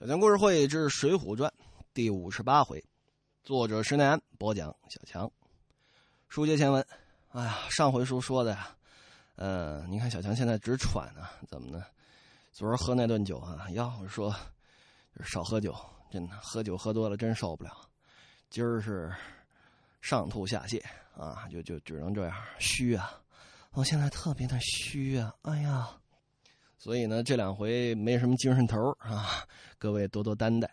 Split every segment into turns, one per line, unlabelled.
小强故事会之《水浒传》第五十八回，作者施耐庵播讲小强。书接前文，哎呀，上回书说的呀，呃，你看小强现在直喘呢，怎么呢？昨儿喝那顿酒啊，要说少喝酒，真的喝酒喝多了真受不了。今儿是上吐下泻啊，就就只能这样虚啊，我现在特别的虚啊，哎呀。所以呢，这两回没什么精神头啊，各位多多担待。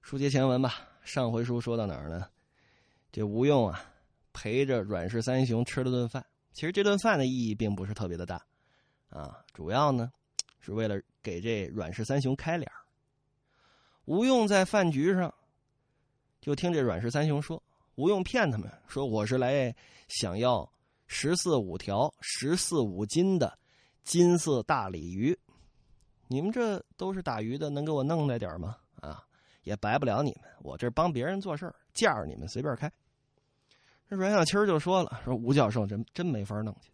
书接前文吧，上回书说到哪儿呢？这吴用啊，陪着阮氏三雄吃了顿饭。其实这顿饭的意义并不是特别的大，啊，主要呢是为了给这阮氏三雄开脸吴用在饭局上，就听这阮氏三雄说，吴用骗他们说我是来想要十四五条、十四五斤的。金色大鲤鱼，你们这都是打鱼的，能给我弄来点吗？啊，也白不了你们，我这帮别人做事儿，价你们随便开。这阮小七就说了：“说吴教授真真没法弄去，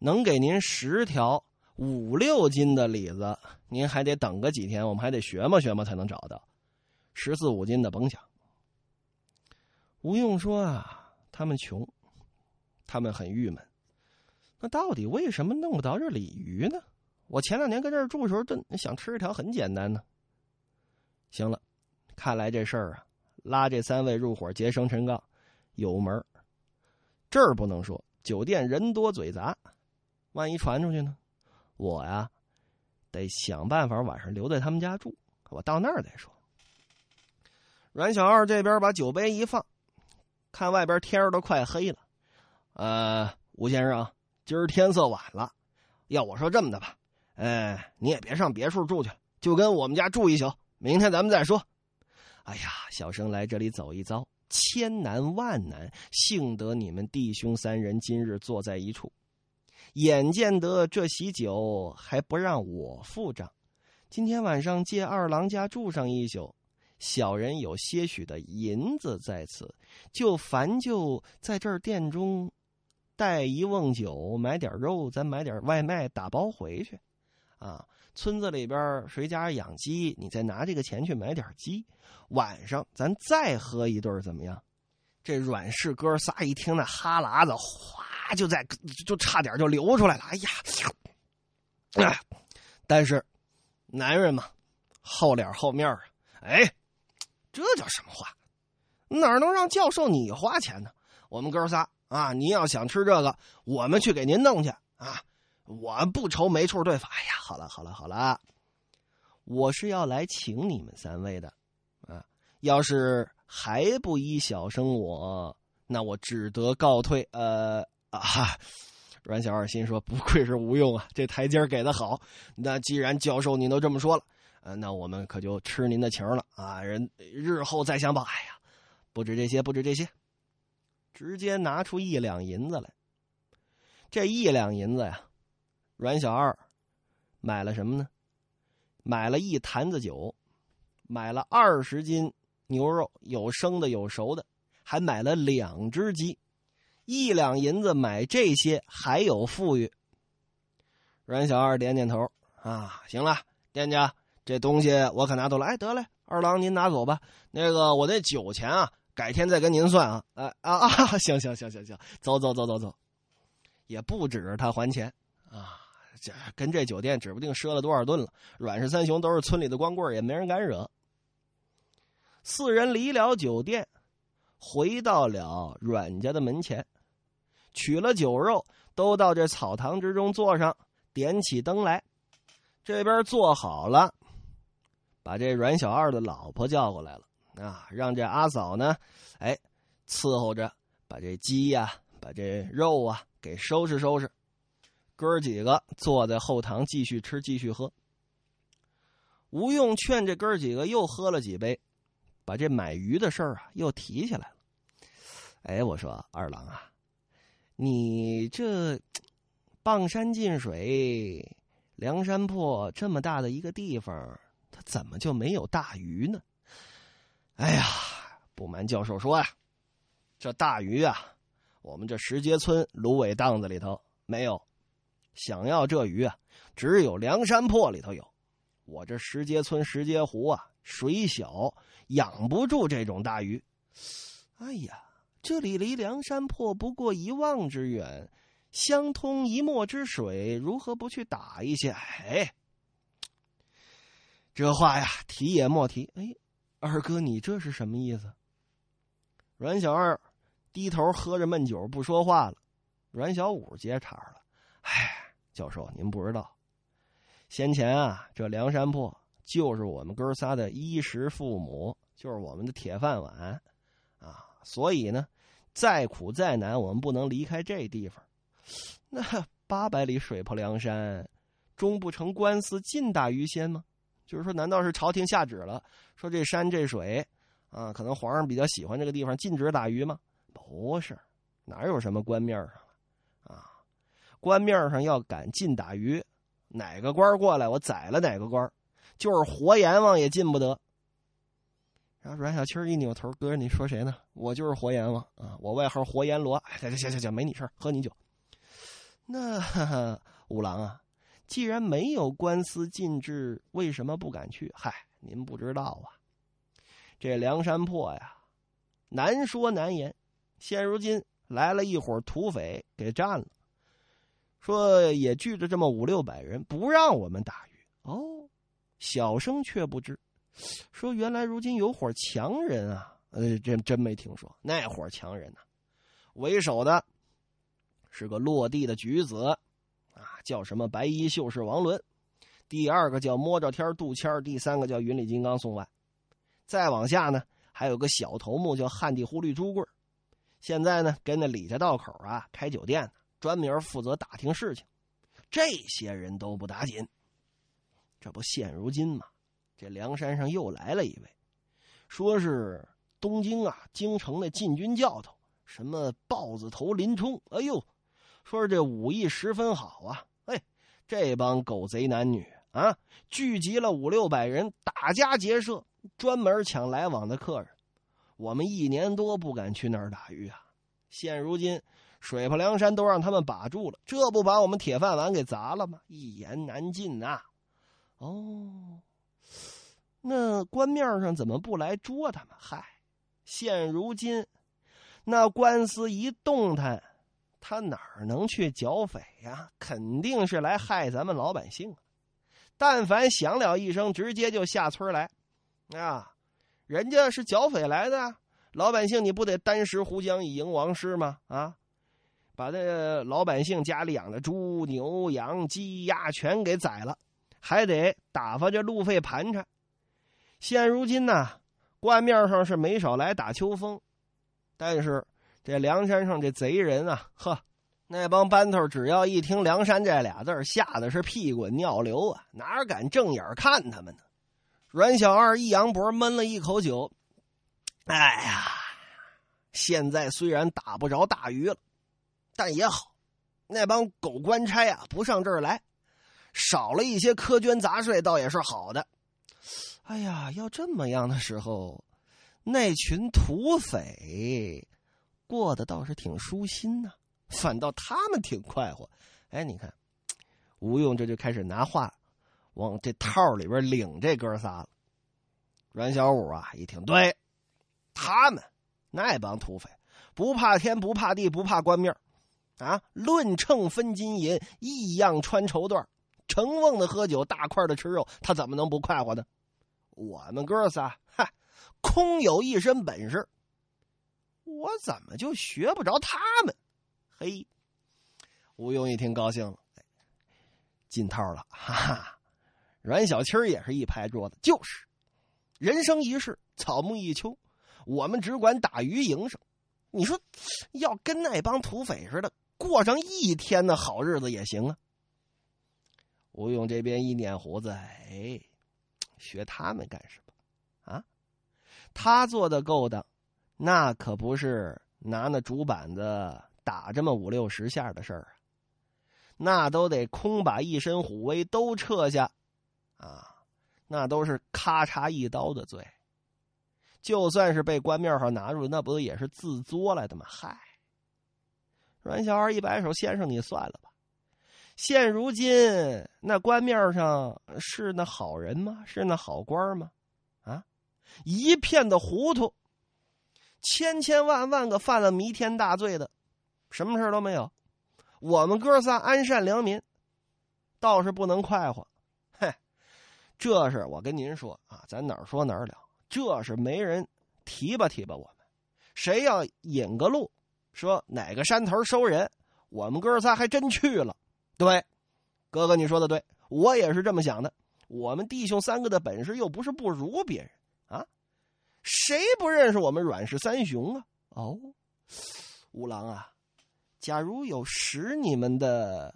能给您十条五六斤的李子，您还得等个几天，我们还得学嘛学嘛才能找到。十四五斤的甭想。”吴用说：“啊，他们穷，他们很郁闷。”那到底为什么弄不到这鲤鱼呢？我前两年跟这儿住的时候，真想吃一条很简单呢。行了，看来这事儿啊，拉这三位入伙结生辰纲有门这儿不能说，酒店人多嘴杂，万一传出去呢？我呀，得想办法晚上留在他们家住，我到那儿再说。阮小二这边把酒杯一放，看外边天儿都快黑了。呃，吴先生。今儿天色晚了，要我说这么的吧，哎，你也别上别墅住去了，就跟我们家住一宿，明天咱们再说。哎呀，小生来这里走一遭，千难万难，幸得你们弟兄三人今日坐在一处，眼见得这喜酒还不让我付账，今天晚上借二郎家住上一宿，小人有些许的银子在此，就烦就在这儿店中。带一瓮酒，买点肉，咱买点外卖打包回去，啊！村子里边谁家养鸡，你再拿这个钱去买点鸡，晚上咱再喝一顿，怎么样？这阮氏哥仨一听，那哈喇子哗就在就差点就流出来了。哎呀，但是男人嘛，厚脸厚面啊！哎，这叫什么话？哪能让教授你花钱呢？我们哥仨。啊！您要想吃这个，我们去给您弄去啊！我不愁没处对付。哎呀，好了好了好了，我是要来请你们三位的啊！要是还不依小生我，那我只得告退。呃啊！阮小二心说：“不愧是吴用啊，这台阶给的好。那既然教授您都这么说了，呃，那我们可就吃您的情了啊！人日后再相报。哎呀，不止这些，不止这些。”直接拿出一两银子来。这一两银子呀，阮小二买了什么呢？买了一坛子酒，买了二十斤牛肉，有生的有熟的，还买了两只鸡。一两银子买这些，还有富裕。阮小二点点头啊，行了，店家，这东西我可拿走了。哎，得嘞，二郎您拿走吧。那个我那酒钱啊。改天再跟您算啊！啊啊啊！行行行行行，走走走走走，也不止他还钱啊！这跟这酒店指不定赊了多少顿了。阮氏三雄都是村里的光棍，也没人敢惹。四人离了酒店，回到了阮家的门前，取了酒肉，都到这草堂之中坐上，点起灯来。这边坐好了，把这阮小二的老婆叫过来了。啊，让这阿嫂呢，哎，伺候着，把这鸡呀，把这肉啊给收拾收拾。哥几个坐在后堂继续吃，继续喝。吴用劝这哥几个又喝了几杯，把这买鱼的事儿啊又提起来了。哎，我说二郎啊，你这傍山近水，梁山泊这么大的一个地方，它怎么就没有大鱼呢？哎呀，不瞒教授说呀，这大鱼啊，我们这石碣村芦苇荡子里头没有。想要这鱼啊，只有梁山泊里头有。我这石碣村石碣湖啊，水小，养不住这种大鱼。哎呀，这里离梁山泊不过一望之远，相通一墨之水，如何不去打一些？哎，这话呀，提也莫提。哎，二哥，你这是什么意思？阮小二低头喝着闷酒，不说话了。阮小五接茬了：“哎，教授，您不知道，先前啊，这梁山泊就是我们哥仨的衣食父母，就是我们的铁饭碗啊。所以呢，再苦再难，我们不能离开这地方。那八百里水泊梁山，终不成官司近大鱼仙吗？就是说，难道是朝廷下旨了，说这山这水？”啊，可能皇上比较喜欢这个地方，禁止打鱼吗？不是，哪有什么官面上啊？官面上要敢禁打鱼，哪个官过来，我宰了哪个官，就是活阎王也进不得。然后阮小七一扭头，哥，你说谁呢？我就是活阎王啊！我外号活阎罗。行行行行，没你事喝你酒。那哈哈五郎啊，既然没有官司禁制，为什么不敢去？嗨，您不知道啊。这梁山泊呀，难说难言。现如今来了一伙土匪，给占了。说也聚着这么五六百人，不让我们打鱼。哦，小生却不知。说原来如今有伙强人啊，呃，真真没听说。那伙强人呢，为首的是个落地的举子，啊，叫什么白衣秀士王伦。第二个叫摸着天杜谦第三个叫云里金刚宋万。再往下呢，还有个小头目叫汉地忽律朱贵现在呢跟那李家道口啊开酒店，专门负责打听事情。这些人都不打紧，这不现如今嘛，这梁山上又来了一位，说是东京啊京城的禁军教头，什么豹子头林冲。哎呦，说是这武艺十分好啊！哎，这帮狗贼男女啊，聚集了五六百人，打家劫舍。专门抢来往的客人，我们一年多不敢去那儿打鱼啊。现如今水泊梁山都让他们把住了，这不把我们铁饭碗给砸了吗？一言难尽呐。哦，那官面上怎么不来捉他们？嗨，现如今那官司一动弹，他哪儿能去剿匪呀？肯定是来害咱们老百姓啊。但凡响了一声，直接就下村来。啊，人家是剿匪来的，老百姓你不得单食湖江以迎王师吗？啊，把那老百姓家里养的猪牛羊鸡鸭全给宰了，还得打发这路费盘缠。现如今呢，官面上是没少来打秋风，但是这梁山上这贼人啊，呵，那帮班头只要一听梁山这俩字吓得是屁滚尿流啊，哪敢正眼看他们呢？阮小二一扬脖，闷了一口酒。哎呀，现在虽然打不着大鱼了，但也好，那帮狗官差啊不上这儿来，少了一些苛捐杂税，倒也是好的。哎呀，要这么样的时候，那群土匪过得倒是挺舒心呐，反倒他们挺快活。哎，你看，吴用这就开始拿话。往这套里边领这哥仨了，阮小五啊一听，对，他们那帮土匪不怕天不怕地不怕官面啊，论秤分金银，异样穿绸缎，成瓮的喝酒，大块的吃肉，他怎么能不快活呢？我们哥仨，嗨，空有一身本事，我怎么就学不着他们？嘿，吴用一听高兴了，进套了，哈哈。阮小七也是一拍桌子，就是，人生一世，草木一秋，我们只管打鱼营生。你说，要跟那帮土匪似的过上一天的好日子也行啊。吴用这边一捻胡子，哎，学他们干什么？啊，他做的勾当，那可不是拿那竹板子打这么五六十下的事儿啊，那都得空把一身虎威都撤下。啊，那都是咔嚓一刀的罪。就算是被官面上拿住，那不也是自作来的吗？嗨，阮小二一摆手：“先生，你算了吧。现如今那官面上是那好人吗？是那好官吗？啊，一片的糊涂。千千万万个犯了弥天大罪的，什么事都没有。我们哥仨安善良民，倒是不能快活。嘿，这是我跟您说啊，咱哪儿说哪儿了。这是没人提拔提拔我们。谁要引个路，说哪个山头收人，我们哥仨还真去了。对，哥哥你说的对，我也是这么想的。我们弟兄三个的本事又不是不如别人，谁不认识我们阮氏三雄啊？哦，五郎啊，假如有识你们的，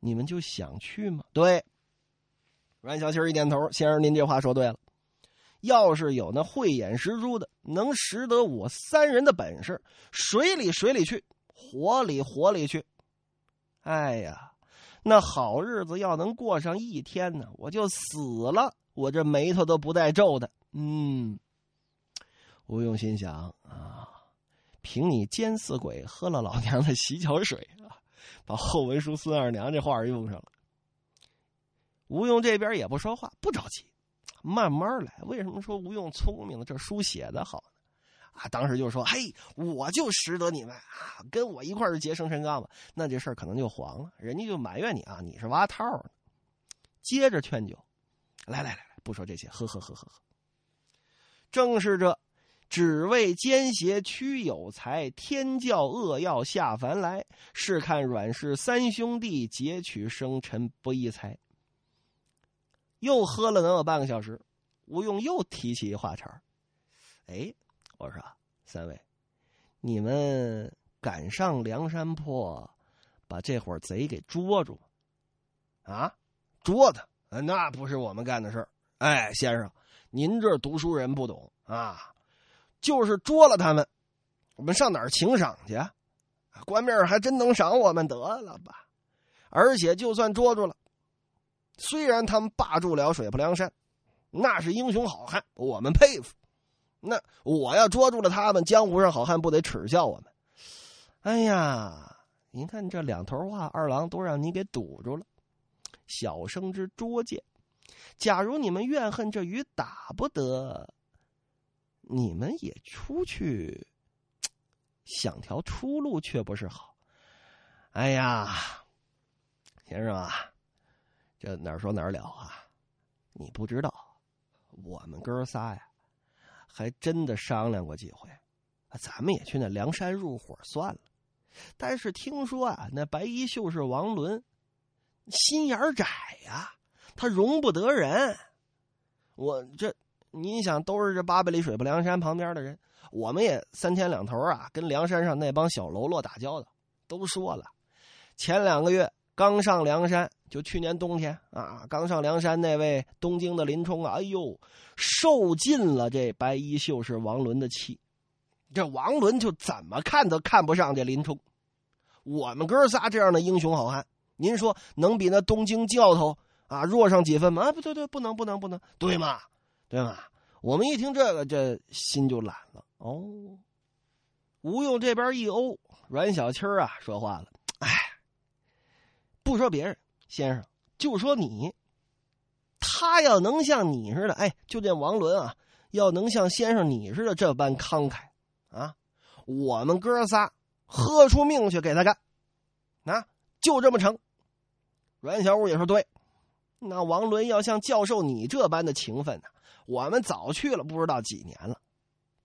你们就想去吗？对，阮小七一点头，先生您这话说对了。要是有那慧眼识珠的，能识得我三人的本事，水里水里去，火里火里去。哎呀，那好日子要能过上一天呢，我就死了，我这眉头都不带皱的。嗯，吴用心想啊，凭你奸死鬼喝了老娘的洗脚水啊，把后文书孙二娘这话用上了。吴用这边也不说话，不着急，慢慢来。为什么说吴用聪明呢？这书写的好呢。啊，当时就说：“嘿，我就识得你们啊，跟我一块儿结生辰纲吧。”那这事儿可能就黄了，人家就埋怨你啊，你是挖套呢。接着劝酒，来来来来，不说这些，喝喝喝喝喝。正是这，只为奸邪屈有才，天教恶药下凡来，试看阮氏三兄弟劫取生辰不义财。又喝了能有半个小时，吴用又提起一话茬哎。我说：“三位，你们敢上梁山坡，把这伙贼给捉住啊？捉他？那不是我们干的事儿。哎，先生，您这读书人不懂啊。就是捉了他们，我们上哪儿请赏去？官面还真能赏我们得了吧？而且就算捉住了，虽然他们霸住了水泊梁山，那是英雄好汉，我们佩服。”那我要捉住了他们，江湖上好汉不得耻笑我们？哎呀，您看这两头话，二郎都让你给堵住了。小生之拙见，假如你们怨恨这鱼打不得，你们也出去想条出路，却不是好。哎呀，先生啊，这哪说哪了啊？你不知道，我们哥仨呀。还真的商量过几回，咱们也去那梁山入伙算了。但是听说啊，那白衣秀士王伦心眼窄呀，他容不得人。我这，你想，都是这八百里水泊梁山旁边的人，我们也三天两头啊，跟梁山上那帮小喽啰打交道。都说了，前两个月刚上梁山。就去年冬天啊，刚上梁山那位东京的林冲啊，哎呦，受尽了这白衣秀士王伦的气。这王伦就怎么看都看不上这林冲。我们哥仨这样的英雄好汉，您说能比那东京教头啊弱上几分吗？啊，不对对，不能不能不能，对吗？对吗？我们一听这个，这心就懒了。哦，吴用这边一欧，阮小七啊说话了，哎，不说别人。先生，就说你，他要能像你似的，哎，就这王伦啊，要能像先生你似的这般慷慨啊，我们哥仨喝出命去给他干，啊，就这么成。阮小五也说对，那王伦要像教授你这般的情分呢，我们早去了不知道几年了，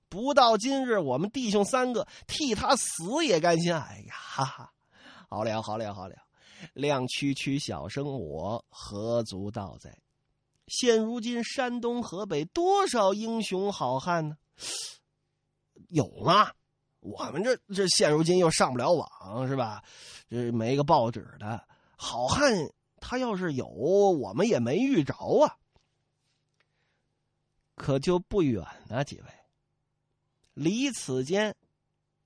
不到今日，我们弟兄三个替他死也甘心。哎呀，哈哈，好了好了好了。亮区区小生我何足道哉？现如今山东河北多少英雄好汉呢？有吗？我们这这现如今又上不了网是吧？这没个报纸的好汉，他要是有，我们也没遇着啊。可就不远了，几位，离此间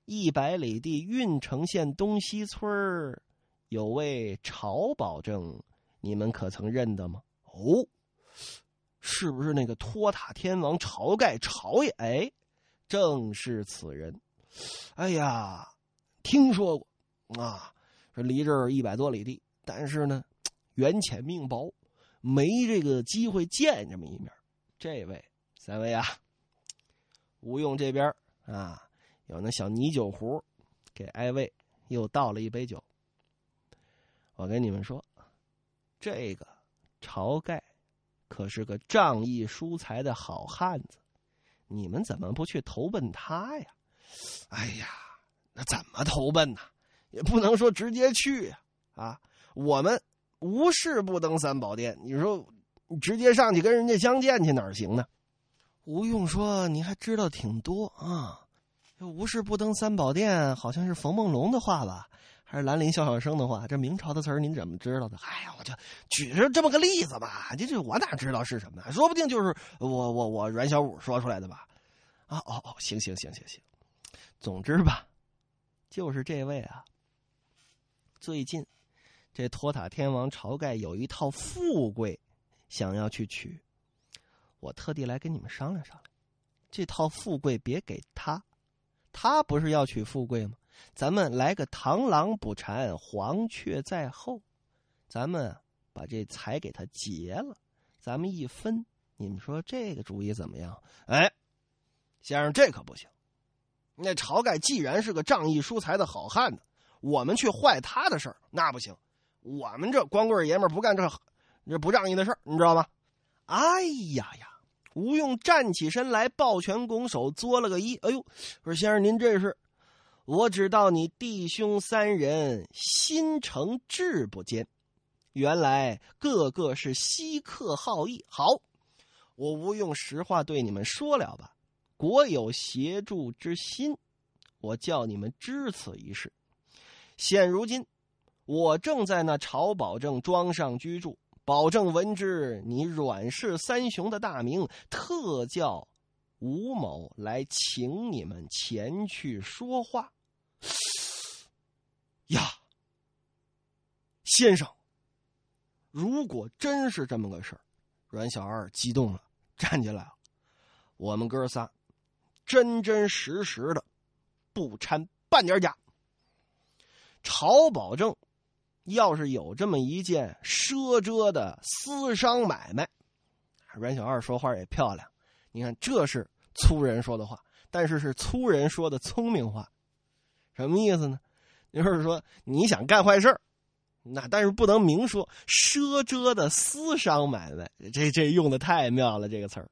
一百里地郓城县东西村。有位晁保正，你们可曾认得吗？哦，是不是那个托塔天王晁盖晁爷？哎，正是此人。哎呀，听说过啊，说离这儿一百多里地但是呢，缘浅命薄，没这个机会见这么一面。这位三位啊，吴用这边啊，有那小泥酒壶，给艾卫又倒了一杯酒。我跟你们说，这个晁盖可是个仗义疏财的好汉子，你们怎么不去投奔他呀？哎呀，那怎么投奔呢？也不能说直接去呀！啊，我们无事不登三宝殿，你说直接上去跟人家相见去哪儿行呢？吴用说：“你还知道挺多啊，无事不登三宝殿，好像是冯梦龙的话吧？还是兰陵笑笑生的话？这明朝的词儿您怎么知道的？哎呀，我就举着这么个例子吧，这这我哪知道是什么？说不定就是我我我阮小五说出来的吧？啊哦哦，行行行行行，总之吧，就是这位啊。”最近，这托塔天王晁盖有一套富贵，想要去娶。我特地来跟你们商量商量，这套富贵别给他，他不是要娶富贵吗？咱们来个螳螂捕蝉，黄雀在后，咱们把这财给他结了，咱们一分，你们说这个主意怎么样？哎，先生，这可不行。那晁盖既然是个仗义疏财的好汉子。我们去坏他的事儿，那不行。我们这光棍爷们不干这这不仗义的事儿，你知道吗？哎呀呀！吴用站起身来，抱拳拱手，作了个揖。哎呦，说先生您这是？我只道你弟兄三人心诚志不坚，原来个个是稀客好义。好，我吴用实话对你们说了吧。国有协助之心，我叫你们知此一事。现如今，我正在那朝保正庄上居住。保证闻之，你阮氏三雄的大名，特叫吴某来请你们前去说话。呀，先生，如果真是这么个事儿，阮小二激动了，站起来了。我们哥仨，真真实实的，不掺半点假。朝保证，要是有这么一件奢遮的私商买卖，阮小二说话也漂亮。你看，这是粗人说的话，但是是粗人说的聪明话。什么意思呢？就是说你想干坏事那但是不能明说。奢遮的私商买卖，这这用的太妙了，这个词儿。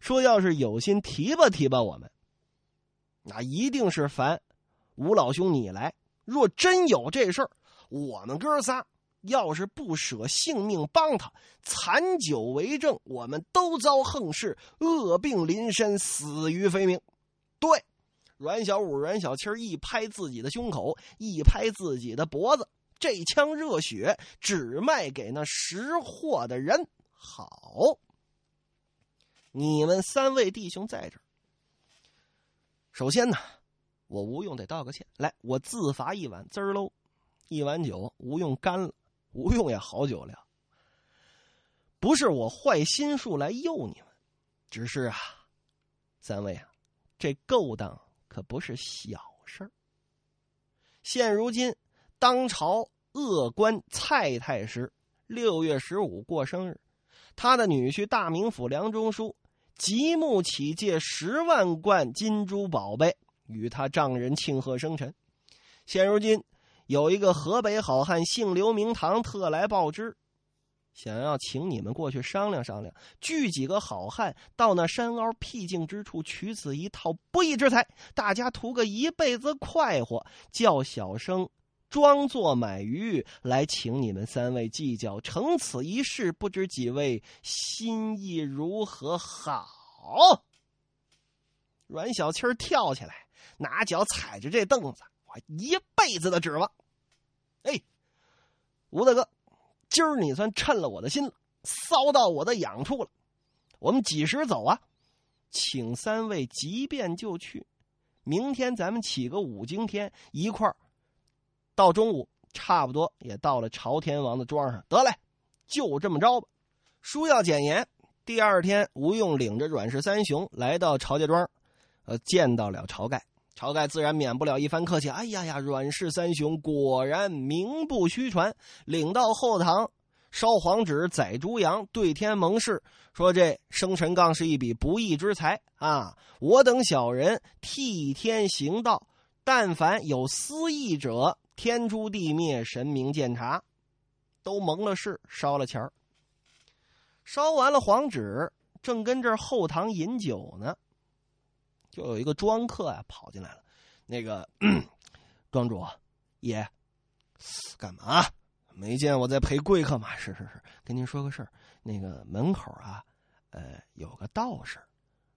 说要是有心提拔提拔我们，那一定是烦吴老兄你来。若真有这事儿，我们哥仨要是不舍性命帮他，残酒为证，我们都遭横事，恶病临身，死于非命。对，阮小五、阮小七一拍自己的胸口，一拍自己的脖子，这腔热血只卖给那识货的人。好，你们三位弟兄在这儿，首先呢。我吴用得道个歉，来，我自罚一碗，滋儿喽，一碗酒，吴用干了。吴用也好酒量，不是我坏心术来诱你们，只是啊，三位啊，这勾当可不是小事儿。现如今当朝恶官蔡太师六月十五过生日，他的女婿大名府梁中书极目起借十万贯金珠宝贝。与他丈人庆贺生辰，现如今有一个河北好汉姓刘名堂，特来报知，想要请你们过去商量商量，聚几个好汉到那山凹僻静之处取此一套不义之财，大家图个一辈子快活。叫小生装作买鱼来请你们三位计较成此一事，不知几位心意如何？好，阮小七跳起来。拿脚踩着这凳子，我一辈子的指望。哎，吴大哥，今儿你算趁了我的心了，骚到我的痒处了。我们几时走啊？请三位即便就去。明天咱们起个五更天，一块儿到中午，差不多也到了朝天王的庄上。得嘞，就这么着吧。书要简言。第二天，吴用领着阮氏三雄来到朝家庄，呃，见到了晁盖。晁盖自然免不了一番客气。哎呀呀，阮氏三雄果然名不虚传，领到后堂烧黄纸、宰猪羊，对天盟誓，说这生辰纲是一笔不义之财啊！我等小人替天行道，但凡有私意者，天诛地灭，神明鉴察，都蒙了誓，烧了钱儿。烧完了黄纸，正跟这后堂饮酒呢。就有一个庄客啊跑进来了，那个 庄主爷，干嘛？没见我在陪贵客吗？是是是，跟您说个事儿。那个门口啊，呃，有个道士，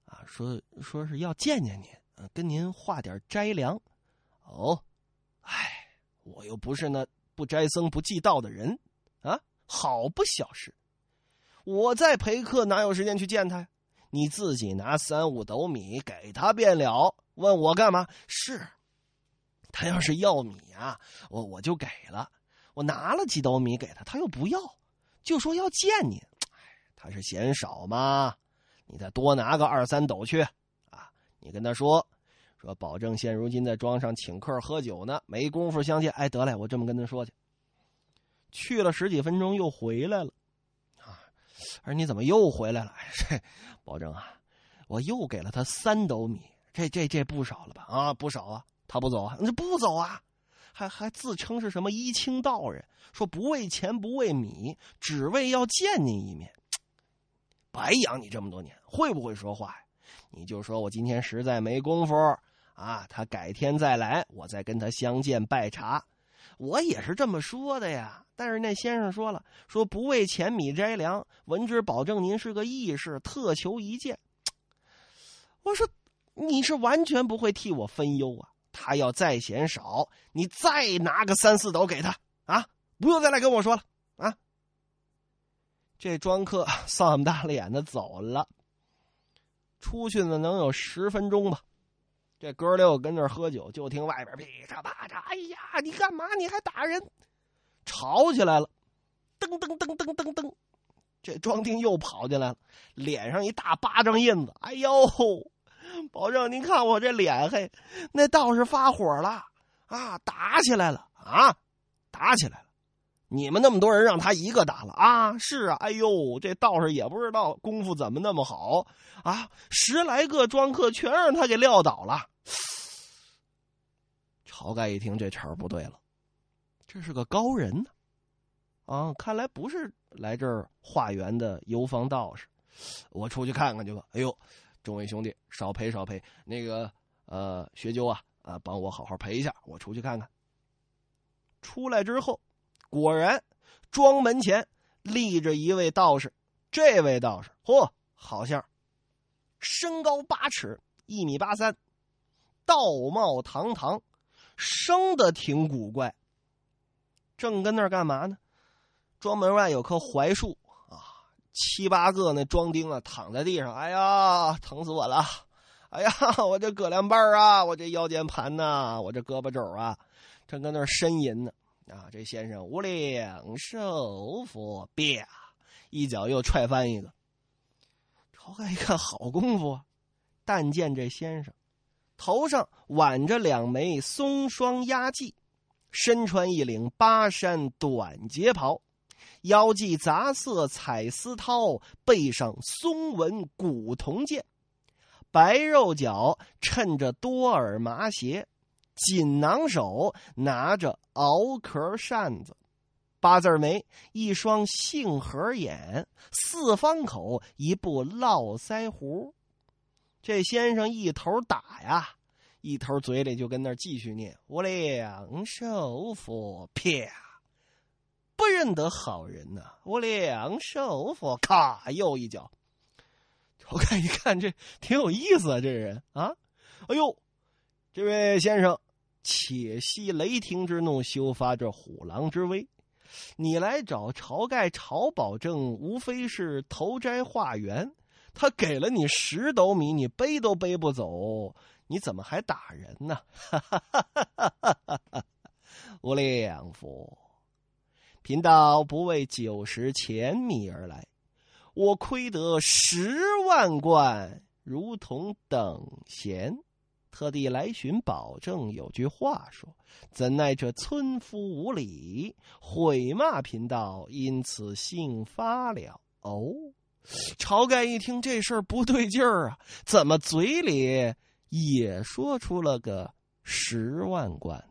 啊，说说是要见见您，跟您画点斋粮。哦，哎，我又不是那不斋僧不祭道的人，啊，好不小事。我在陪客，哪有时间去见他呀？你自己拿三五斗米给他便了，问我干嘛？是，他要是要米啊，我我就给了。我拿了几斗米给他，他又不要，就说要见你。他是嫌少吗？你再多拿个二三斗去啊！你跟他说，说保证现如今在庄上请客喝酒呢，没工夫相见。哎，得嘞，我这么跟他说去。去了十几分钟，又回来了。而你怎么又回来了？这保证啊，我又给了他三斗米，这这这不少了吧？啊，不少啊！他不走啊？那不走啊？还还自称是什么一清道人，说不为钱不为米，只为要见您一面。白养你这么多年，会不会说话呀？你就说我今天实在没工夫啊，他改天再来，我再跟他相见拜茶。我也是这么说的呀。但是那先生说了，说不为钱米斋粮，闻之保证您是个义士，特求一见。我说，你是完全不会替我分忧啊！他要再嫌少，你再拿个三四斗给他啊！不用再来跟我说了啊！这庄客丧大脸的走了，出去了能有十分钟吧。这哥六跟那喝酒，就听外边噼嚓啪嚓，哎呀，你干嘛？你还打人？吵起来了，噔噔噔噔噔噔，这庄丁又跑进来了，脸上一大巴掌印子。哎呦，保证您看我这脸黑，那道士发火了啊，打起来了啊，打起来了。你们那么多人让他一个打了啊？是啊，哎呦，这道士也不知道功夫怎么那么好啊，十来个庄客全让他给撂倒了。晁盖一听这茬不对了。这是个高人呢，啊，看来不是来这儿化缘的游方道士。我出去看看去吧。哎呦，众位兄弟，少陪少陪。那个，呃，学究啊，啊，帮我好好陪一下。我出去看看。出来之后，果然庄门前立着一位道士。这位道士，嚯，好像身高八尺，一米八三，道貌堂堂，生的挺古怪。正跟那儿干嘛呢？庄门外有棵槐树啊，七八个那庄丁啊躺在地上，哎呀，疼死我了！哎呀，我这胳两半啊，我这腰间盘呐，我这胳膊肘啊，正跟那儿呻吟呢。啊，这先生无量寿佛，啪，一脚又踹翻一个。晁盖一看，好功夫啊！但见这先生头上挽着两枚松霜压髻。身穿一领巴山短结袍，腰系杂色彩丝绦，背上松纹古铜剑，白肉脚衬着多耳麻鞋，锦囊手拿着鳌壳扇子，八字眉，一双杏核眼，四方口，一部络腮胡。这先生一头打呀！一头嘴里就跟那继续念：“无量寿佛，啪，不认得好人呐！无量寿佛，咔，又一脚。我看一看，这挺有意思啊，这人啊，哎呦，这位先生，且息雷霆之怒，休发这虎狼之威。你来找晁盖、晁保正，无非是投斋化缘。他给了你十斗米，你背都背不走。”你怎么还打人呢？无量佛，贫道不为九十钱米而来，我亏得十万贯，如同等闲。特地来寻保证。有句话说：“怎奈这村夫无礼，毁骂贫道，因此性发了。”哦，晁盖一听这事儿不对劲儿啊，怎么嘴里也说出了个十万贯？